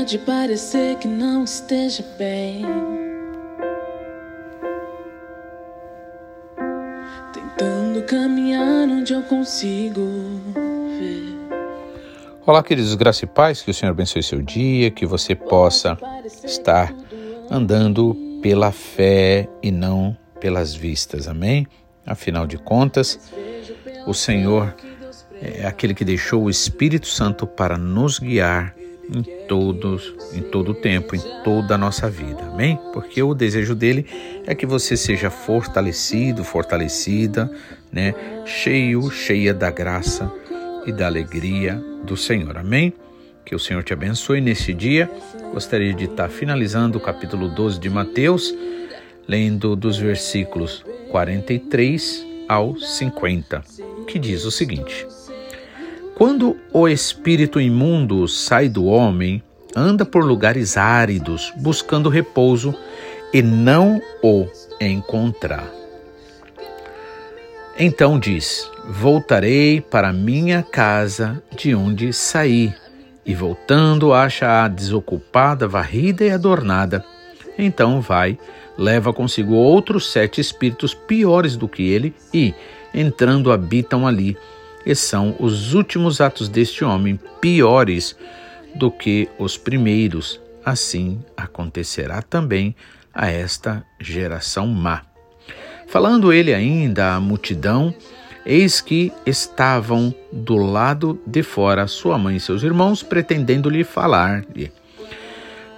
Pode parecer que não esteja bem. Tentando caminhar onde eu consigo ver. Olá, queridos graça e paz, que o Senhor abençoe seu dia, que você possa estar andando pela fé e não pelas vistas, amém? Afinal de contas, o Senhor é aquele que deixou o Espírito Santo para nos guiar em todos, em todo o tempo, em toda a nossa vida. Amém? Porque o desejo dele é que você seja fortalecido, fortalecida, né? Cheio, cheia da graça e da alegria do Senhor. Amém? Que o Senhor te abençoe neste dia. Gostaria de estar finalizando o capítulo 12 de Mateus, lendo dos versículos 43 ao 50, que diz o seguinte: quando o espírito imundo sai do homem, anda por lugares áridos, buscando repouso e não o encontrar. Então diz: Voltarei para minha casa de onde saí. E voltando, acha-a desocupada, varrida e adornada. Então vai, leva consigo outros sete espíritos piores do que ele e, entrando, habitam ali e são os últimos atos deste homem piores do que os primeiros. Assim acontecerá também a esta geração má. Falando ele ainda à multidão, eis que estavam do lado de fora sua mãe e seus irmãos, pretendendo-lhe falar-lhe.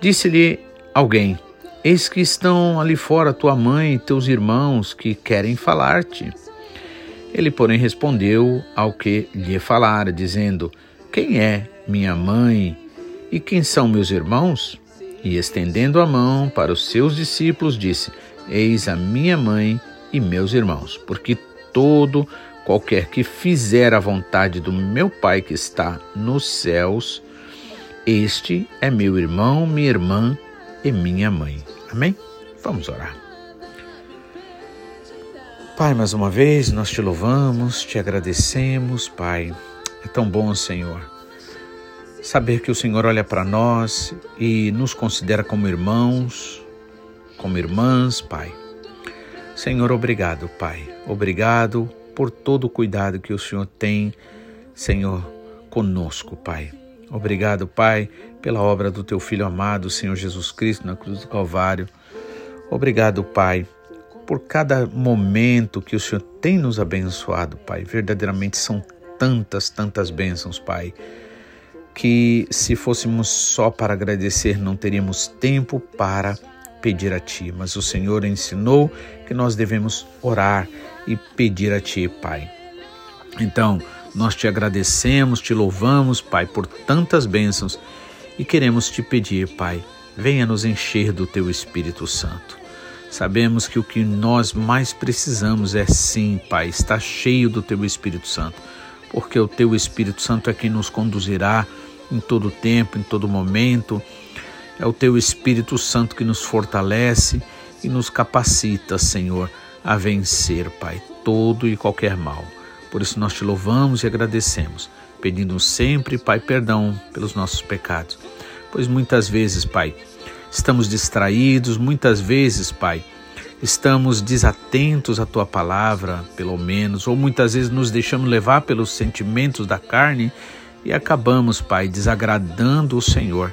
Disse-lhe alguém: Eis que estão ali fora tua mãe e teus irmãos que querem falar-te. Ele, porém, respondeu ao que lhe falara, dizendo: Quem é minha mãe e quem são meus irmãos? E estendendo a mão para os seus discípulos, disse: Eis a minha mãe e meus irmãos, porque todo qualquer que fizer a vontade do meu Pai que está nos céus, este é meu irmão, minha irmã e minha mãe. Amém? Vamos orar. Pai, mais uma vez nós te louvamos, te agradecemos, Pai. É tão bom, Senhor, saber que o Senhor olha para nós e nos considera como irmãos, como irmãs, Pai. Senhor, obrigado, Pai. Obrigado por todo o cuidado que o Senhor tem, Senhor, conosco, Pai. Obrigado, Pai, pela obra do teu filho amado, Senhor Jesus Cristo, na cruz do Calvário. Obrigado, Pai por cada momento que o Senhor tem nos abençoado, Pai. Verdadeiramente são tantas, tantas bênçãos, Pai, que se fôssemos só para agradecer, não teríamos tempo para pedir a Ti. Mas o Senhor ensinou que nós devemos orar e pedir a Ti, Pai. Então, nós te agradecemos, te louvamos, Pai, por tantas bênçãos e queremos te pedir, Pai, venha nos encher do Teu Espírito Santo. Sabemos que o que nós mais precisamos é sim, Pai, estar cheio do Teu Espírito Santo, porque o Teu Espírito Santo é quem nos conduzirá em todo tempo, em todo momento. É o Teu Espírito Santo que nos fortalece e nos capacita, Senhor, a vencer, Pai, todo e qualquer mal. Por isso nós te louvamos e agradecemos, pedindo sempre, Pai, perdão pelos nossos pecados. Pois muitas vezes, Pai, estamos distraídos, muitas vezes, Pai, estamos desatentos à tua palavra, pelo menos, ou muitas vezes nos deixamos levar pelos sentimentos da carne e acabamos, Pai, desagradando o Senhor.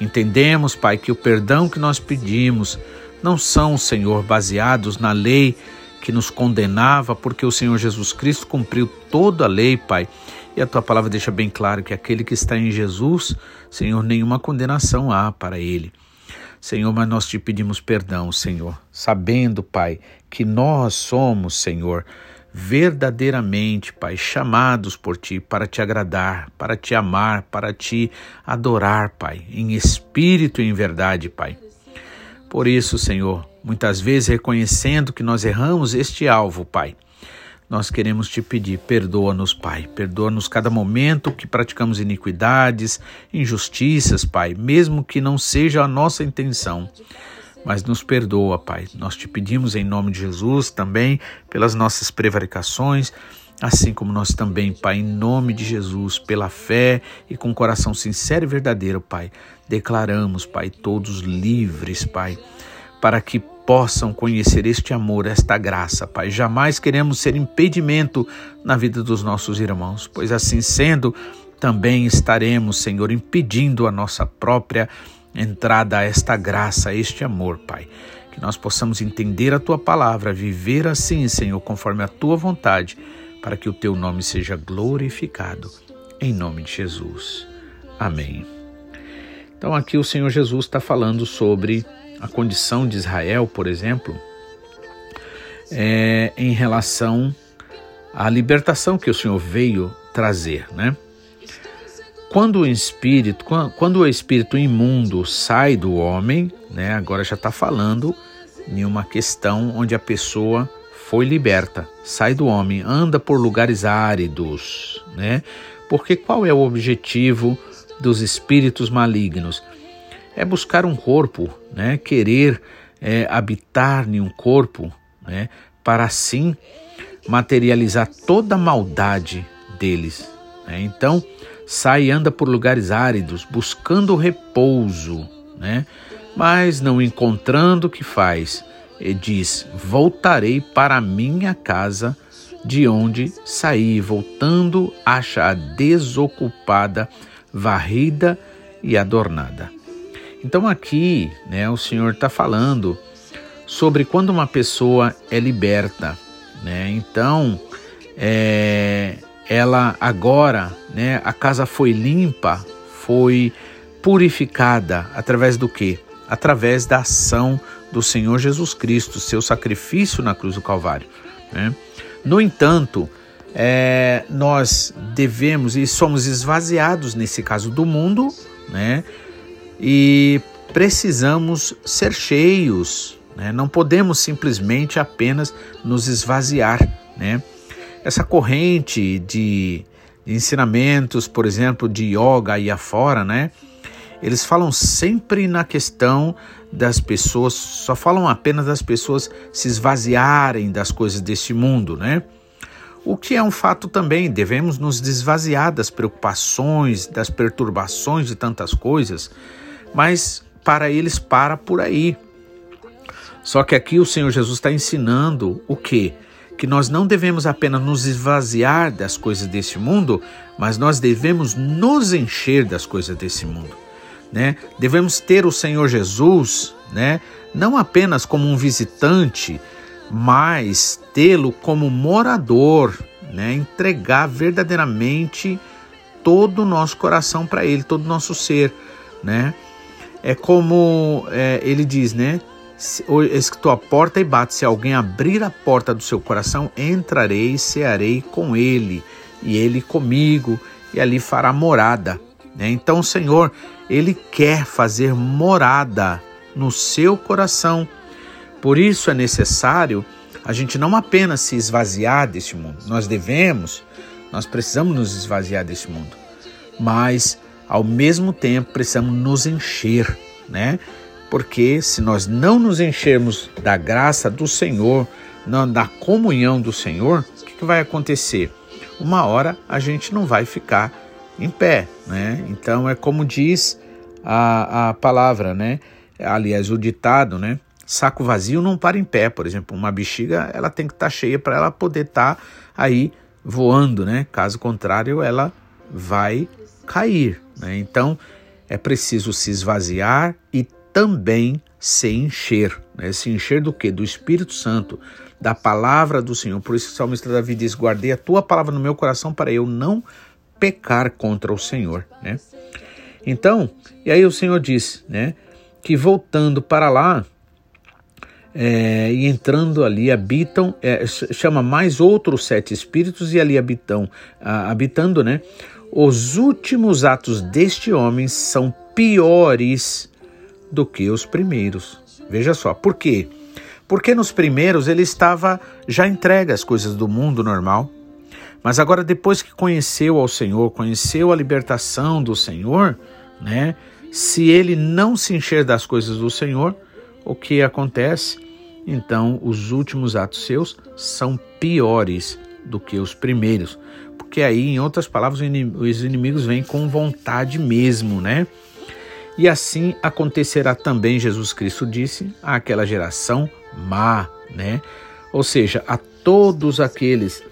Entendemos, Pai, que o perdão que nós pedimos não são, Senhor, baseados na lei que nos condenava, porque o Senhor Jesus Cristo cumpriu toda a lei, Pai. E a tua palavra deixa bem claro que aquele que está em Jesus, Senhor, nenhuma condenação há para ele. Senhor, mas nós te pedimos perdão, Senhor, sabendo, Pai, que nós somos, Senhor, verdadeiramente, Pai, chamados por Ti para te agradar, para te amar, para te adorar, Pai, em espírito e em verdade, Pai. Por isso, Senhor, muitas vezes reconhecendo que nós erramos este alvo, Pai, nós queremos te pedir, perdoa-nos, Pai. Perdoa-nos cada momento que praticamos iniquidades, injustiças, Pai, mesmo que não seja a nossa intenção. Mas nos perdoa, Pai. Nós te pedimos em nome de Jesus também pelas nossas prevaricações Assim como nós também, Pai, em nome de Jesus, pela fé e com coração sincero e verdadeiro, Pai, declaramos, Pai, todos livres, Pai, para que possam conhecer este amor, esta graça, Pai. Jamais queremos ser impedimento na vida dos nossos irmãos, pois assim sendo, também estaremos, Senhor, impedindo a nossa própria entrada a esta graça, a este amor, Pai. Que nós possamos entender a tua palavra, viver assim, Senhor, conforme a tua vontade, para que o teu nome seja glorificado. Em nome de Jesus. Amém. Então, aqui o Senhor Jesus está falando sobre a condição de Israel, por exemplo, é, em relação à libertação que o Senhor veio trazer, né? Quando o espírito, quando o espírito imundo sai do homem, né? Agora já está falando em uma questão onde a pessoa foi liberta, sai do homem, anda por lugares áridos, né? Porque qual é o objetivo dos espíritos malignos? É buscar um corpo, né? Querer é, habitar em um corpo, né? Para assim materializar toda a maldade deles. Né? Então, sai e anda por lugares áridos, buscando repouso, né? Mas não encontrando o que faz, e diz: Voltarei para minha casa, de onde saí, voltando, acha a desocupada, varrida e adornada. Então aqui, né, o Senhor está falando sobre quando uma pessoa é liberta, né? Então, é, ela agora, né, a casa foi limpa, foi purificada através do quê? Através da ação do Senhor Jesus Cristo, seu sacrifício na cruz do Calvário. Né? No entanto, é, nós devemos e somos esvaziados nesse caso do mundo, né? E precisamos ser cheios, né? Não podemos simplesmente apenas nos esvaziar, né? essa corrente de, ensinamentos, por exemplo, de yoga e afora, né? Eles falam sempre na questão das pessoas, só falam apenas das pessoas se esvaziarem das coisas deste mundo, né? O que é um fato também, devemos nos desvaziar das preocupações, das perturbações de tantas coisas, mas para eles para por aí. Só que aqui o Senhor Jesus está ensinando o que? que nós não devemos apenas nos esvaziar das coisas desse mundo, mas nós devemos nos encher das coisas desse mundo. Né? Devemos ter o Senhor Jesus, né? não apenas como um visitante, mas tê-lo como morador, né? entregar verdadeiramente todo o nosso coração para Ele, todo o nosso ser. Né? É como é, ele diz, né? estou à porta e bate. Se alguém abrir a porta do seu coração, entrarei e cearei com ele, e ele comigo, e ali fará morada. Né? Então o Senhor, Ele quer fazer morada no seu coração. Por isso é necessário a gente não apenas se esvaziar deste mundo, nós devemos, nós precisamos nos esvaziar deste mundo, mas ao mesmo tempo precisamos nos encher, né? porque se nós não nos enchermos da graça do Senhor, da comunhão do Senhor, o que, que vai acontecer? Uma hora a gente não vai ficar em pé, né? Então é como diz a, a palavra, né? Aliás, o ditado, né? Saco vazio não para em pé, por exemplo, uma bexiga ela tem que estar tá cheia para ela poder estar tá aí voando, né? Caso contrário, ela vai cair, né? Então é preciso se esvaziar e também se encher. Né? Se encher do que? Do Espírito Santo, da palavra do Senhor. Por isso o salmista Davi diz: Guardei a tua palavra no meu coração para eu não pecar contra o Senhor. Né? Então, e aí o Senhor diz né, que voltando para lá, é, e entrando ali habitam, é, chama mais outros sete espíritos e ali habitam, habitando, né? Os últimos atos deste homem são piores do que os primeiros. Veja só, por quê? Porque nos primeiros ele estava já entregue às coisas do mundo normal, mas agora depois que conheceu ao Senhor, conheceu a libertação do Senhor, né? Se ele não se encher das coisas do Senhor, o que acontece? Então, os últimos atos seus são piores do que os primeiros. Porque aí, em outras palavras, os inimigos vêm com vontade mesmo, né? E assim acontecerá também, Jesus Cristo disse, àquela geração má, né? Ou seja, a todos aqueles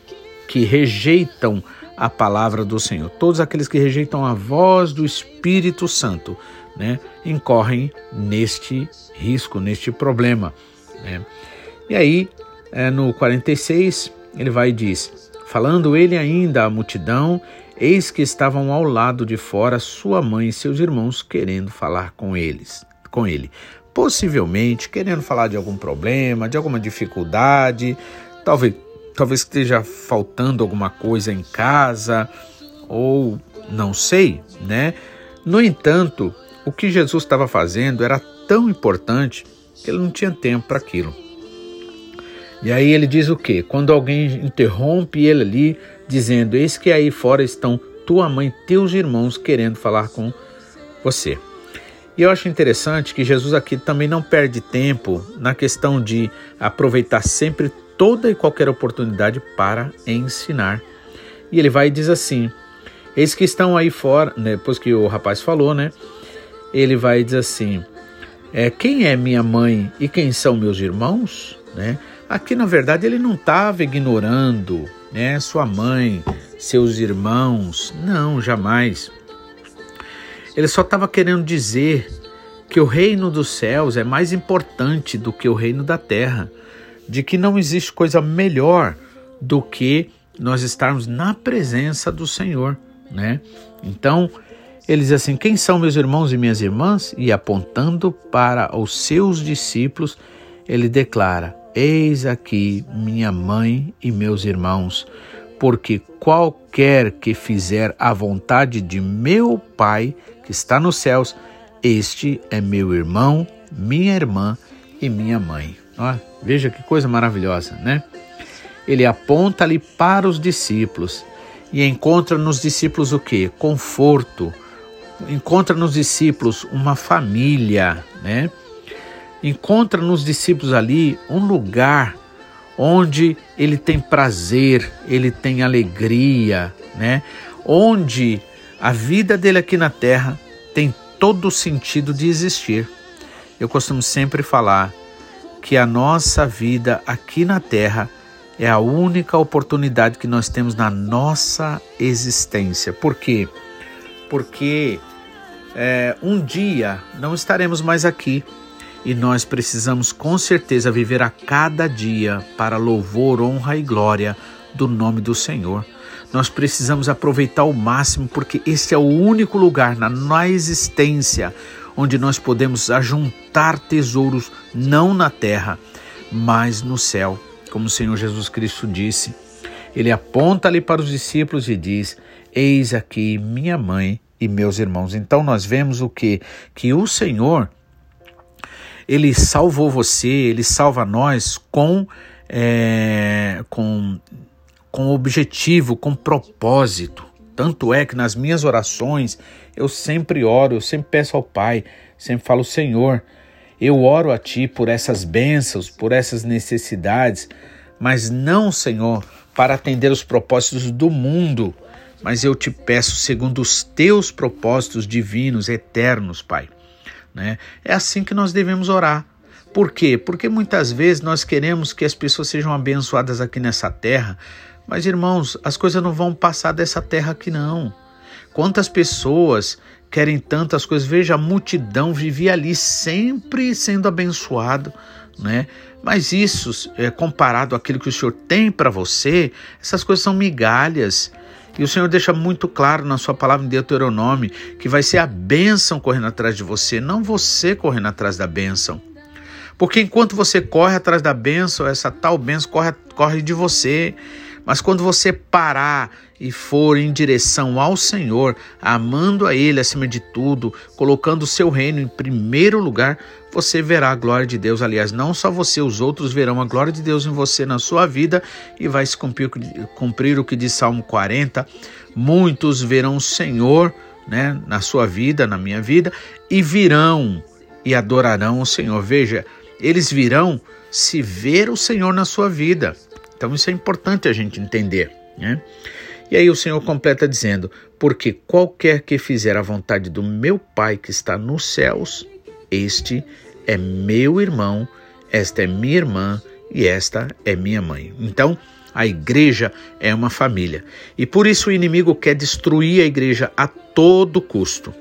que rejeitam a palavra do Senhor, todos aqueles que rejeitam a voz do Espírito Santo, né, incorrem neste risco, neste problema. Né? E aí, é, no 46, ele vai e diz: Falando ele ainda à multidão, eis que estavam ao lado de fora sua mãe e seus irmãos querendo falar com eles, com ele. Possivelmente querendo falar de algum problema, de alguma dificuldade, talvez talvez esteja faltando alguma coisa em casa ou não sei, né? No entanto, o que Jesus estava fazendo era tão importante que ele não tinha tempo para aquilo. E aí ele diz o quê? Quando alguém interrompe ele ali, dizendo: Eis que aí fora estão tua mãe teus irmãos querendo falar com você. E eu acho interessante que Jesus aqui também não perde tempo na questão de aproveitar sempre toda e qualquer oportunidade para ensinar. E ele vai e diz assim: Eis que estão aí fora, né, depois que o rapaz falou, né? Ele vai e diz assim: é, Quem é minha mãe e quem são meus irmãos? Né? Aqui, na verdade, ele não estava ignorando né, sua mãe, seus irmãos. Não, jamais. Ele só estava querendo dizer que o reino dos céus é mais importante do que o reino da terra, de que não existe coisa melhor do que nós estarmos na presença do Senhor, né? Então, ele diz assim: Quem são meus irmãos e minhas irmãs? E apontando para os seus discípulos, ele declara: Eis aqui minha mãe e meus irmãos, porque qualquer que fizer a vontade de meu Pai que está nos céus, este é meu irmão, minha irmã e minha mãe. Veja que coisa maravilhosa, né? Ele aponta ali para os discípulos e encontra nos discípulos o que? Conforto. Encontra nos discípulos uma família, né? Encontra nos discípulos ali um lugar onde ele tem prazer, ele tem alegria, né? Onde a vida dele aqui na terra tem todo o sentido de existir. Eu costumo sempre falar que a nossa vida aqui na terra é a única oportunidade que nós temos na nossa existência. Por quê? Porque é, um dia não estaremos mais aqui e nós precisamos com certeza viver a cada dia para louvor, honra e glória do nome do Senhor. Nós precisamos aproveitar ao máximo porque esse é o único lugar na, na existência onde nós podemos ajuntar tesouros não na terra, mas no céu, como o Senhor Jesus Cristo disse. Ele aponta ali para os discípulos e diz: Eis aqui minha mãe e meus irmãos. Então nós vemos o que que o Senhor ele salvou você, ele salva nós com, é, com, com objetivo, com propósito. Tanto é que nas minhas orações eu sempre oro, eu sempre peço ao Pai, sempre falo, Senhor, eu oro a Ti por essas bênçãos, por essas necessidades, mas não, Senhor, para atender os propósitos do mundo, mas eu te peço segundo os teus propósitos divinos, eternos, Pai. Né? É assim que nós devemos orar. Por quê? Porque muitas vezes nós queremos que as pessoas sejam abençoadas aqui nessa terra, mas irmãos, as coisas não vão passar dessa terra aqui não. Quantas pessoas querem tantas coisas? Veja, a multidão vivia ali sempre sendo abençoado, né? Mas isso, é, comparado àquilo que o Senhor tem para você, essas coisas são migalhas. E o Senhor deixa muito claro na sua palavra em Deuteronômio que vai ser a bênção correndo atrás de você, não você correndo atrás da bênção. Porque enquanto você corre atrás da bênção, essa tal bênção corre, corre de você. Mas quando você parar e for em direção ao Senhor, amando a Ele acima de tudo, colocando o seu reino em primeiro lugar, você verá a glória de Deus. Aliás, não só você, os outros verão a glória de Deus em você, na sua vida, e vai se cumprir, cumprir o que diz Salmo 40. Muitos verão o Senhor né, na sua vida, na minha vida, e virão e adorarão o Senhor. Veja, eles virão se ver o Senhor na sua vida. Então isso é importante a gente entender, né? E aí o Senhor completa dizendo: Porque qualquer que fizer a vontade do meu Pai que está nos céus, este é meu irmão, esta é minha irmã e esta é minha mãe. Então, a igreja é uma família. E por isso o inimigo quer destruir a igreja a todo custo.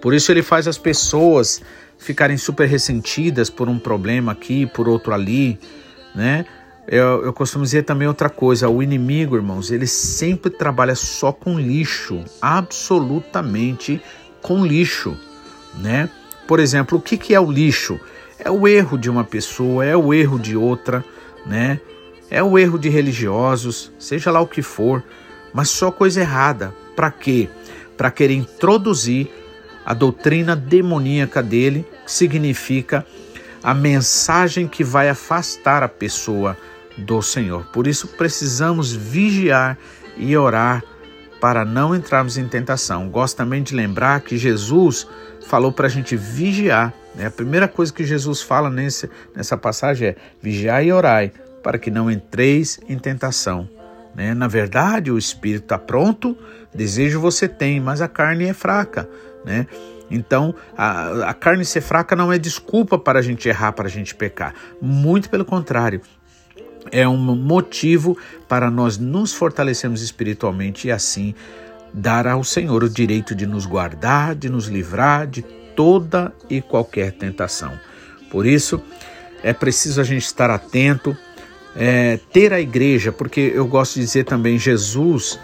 Por isso ele faz as pessoas ficarem super ressentidas por um problema aqui, por outro ali, né? Eu, eu costumo dizer também outra coisa: o inimigo, irmãos, ele sempre trabalha só com lixo, absolutamente com lixo, né? Por exemplo, o que, que é o lixo? É o erro de uma pessoa, é o erro de outra, né? É o erro de religiosos, seja lá o que for, mas só coisa errada. Para quê? Para querer introduzir a doutrina demoníaca dele, que significa a mensagem que vai afastar a pessoa do Senhor. Por isso precisamos vigiar e orar para não entrarmos em tentação. Gosto também de lembrar que Jesus falou para a gente vigiar. Né? A primeira coisa que Jesus fala nesse, nessa passagem é vigiar e orai para que não entreis em tentação. Né? Na verdade, o espírito está pronto, desejo você tem, mas a carne é fraca. Né? Então, a, a carne ser fraca não é desculpa para a gente errar, para a gente pecar. Muito pelo contrário, é um motivo para nós nos fortalecermos espiritualmente e assim dar ao Senhor o direito de nos guardar, de nos livrar de toda e qualquer tentação. Por isso, é preciso a gente estar atento, é, ter a igreja, porque eu gosto de dizer também, Jesus,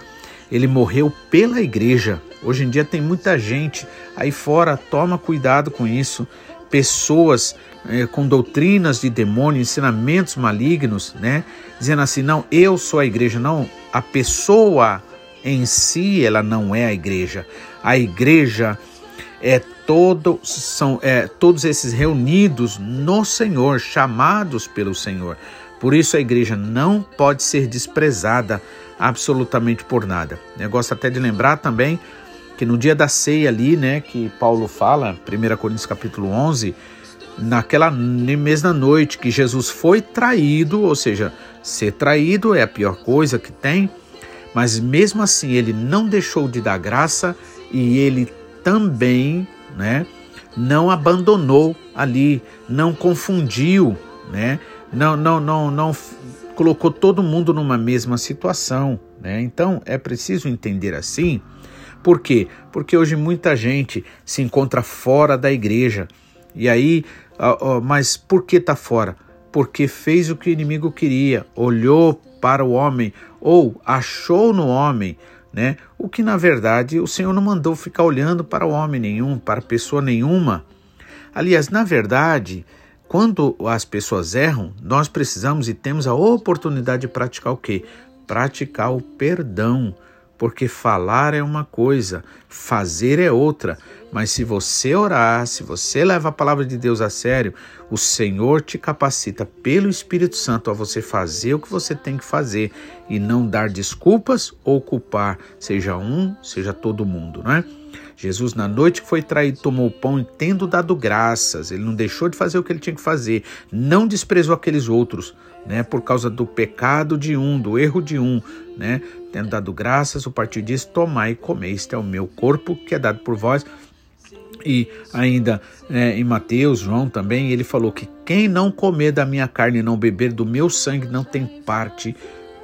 ele morreu pela igreja. Hoje em dia tem muita gente aí fora, toma cuidado com isso pessoas é, com doutrinas de demônio, ensinamentos malignos, né? Dizendo assim, não, eu sou a igreja, não, a pessoa em si ela não é a igreja. A igreja é todo são é, todos esses reunidos no Senhor, chamados pelo Senhor. Por isso a igreja não pode ser desprezada absolutamente por nada. Eu gosto até de lembrar também que no dia da ceia ali, né, que Paulo fala, 1 Coríntios capítulo 11, naquela mesma noite que Jesus foi traído, ou seja, ser traído é a pior coisa que tem, mas mesmo assim ele não deixou de dar graça e ele também, né, não abandonou ali, não confundiu, né, não, não, não, não colocou todo mundo numa mesma situação, né? Então é preciso entender assim por quê? Porque hoje muita gente se encontra fora da igreja. E aí, mas por que está fora? Porque fez o que o inimigo queria, olhou para o homem ou achou no homem, né? O que na verdade o Senhor não mandou ficar olhando para o homem nenhum, para pessoa nenhuma. Aliás, na verdade, quando as pessoas erram, nós precisamos e temos a oportunidade de praticar o quê? Praticar o perdão porque falar é uma coisa, fazer é outra. Mas se você orar, se você leva a palavra de Deus a sério, o Senhor te capacita pelo Espírito Santo a você fazer o que você tem que fazer e não dar desculpas ou culpar, seja um, seja todo mundo, não é? Jesus, na noite que foi traído, tomou o pão e, tendo dado graças, ele não deixou de fazer o que ele tinha que fazer, não desprezou aqueles outros, né, por causa do pecado de um, do erro de um, né, tendo dado graças, o partir disso, tomai e comei, este é o meu corpo que é dado por vós. E ainda é, em Mateus, João também, ele falou que quem não comer da minha carne e não beber do meu sangue não tem parte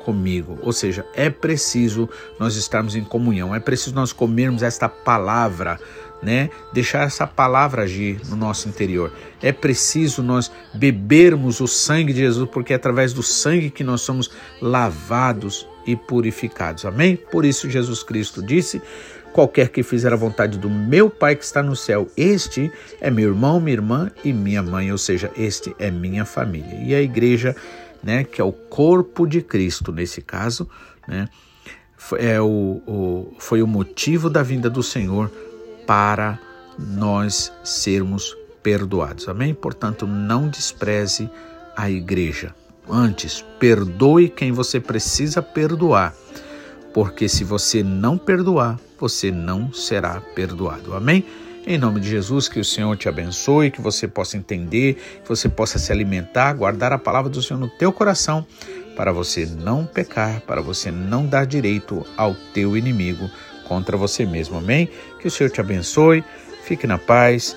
comigo. Ou seja, é preciso nós estarmos em comunhão, é preciso nós comermos esta palavra, né? Deixar essa palavra agir no nosso interior. É preciso nós bebermos o sangue de Jesus, porque é através do sangue que nós somos lavados e purificados. Amém? Por isso Jesus Cristo disse: qualquer que fizer a vontade do meu Pai que está no céu, este é meu irmão, minha irmã e minha mãe, ou seja, este é minha família. E a igreja né, que é o corpo de Cristo nesse caso, né, é o, o, foi o motivo da vinda do Senhor para nós sermos perdoados. Amém? Portanto, não despreze a igreja. Antes, perdoe quem você precisa perdoar, porque se você não perdoar, você não será perdoado. Amém? Em nome de Jesus, que o Senhor te abençoe, que você possa entender, que você possa se alimentar, guardar a palavra do Senhor no teu coração, para você não pecar, para você não dar direito ao teu inimigo contra você mesmo. Amém? Que o Senhor te abençoe, fique na paz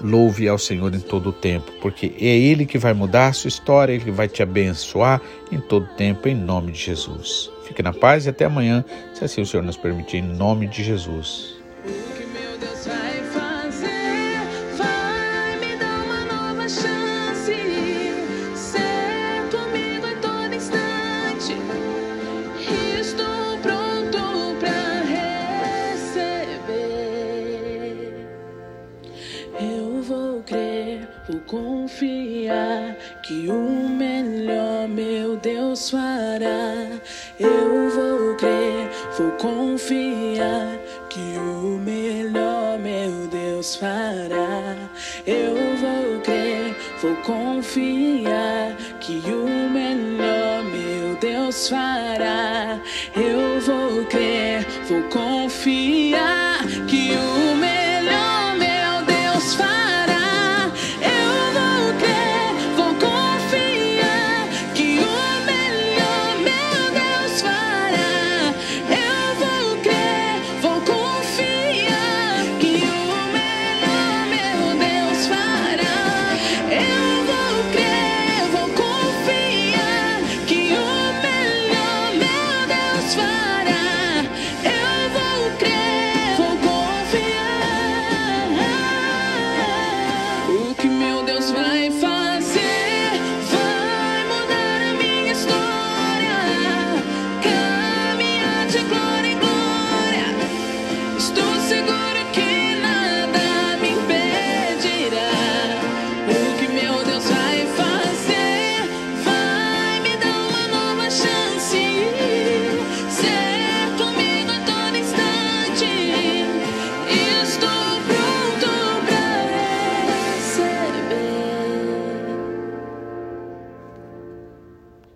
louve ao Senhor em todo o tempo, porque é Ele que vai mudar a sua história, Ele que vai te abençoar em todo o tempo, em nome de Jesus. Fique na paz e até amanhã, se assim o Senhor nos permitir, em nome de Jesus. Deus fará. Eu vou crer, vou confiar que o melhor meu Deus fará. Eu vou crer, vou confiar.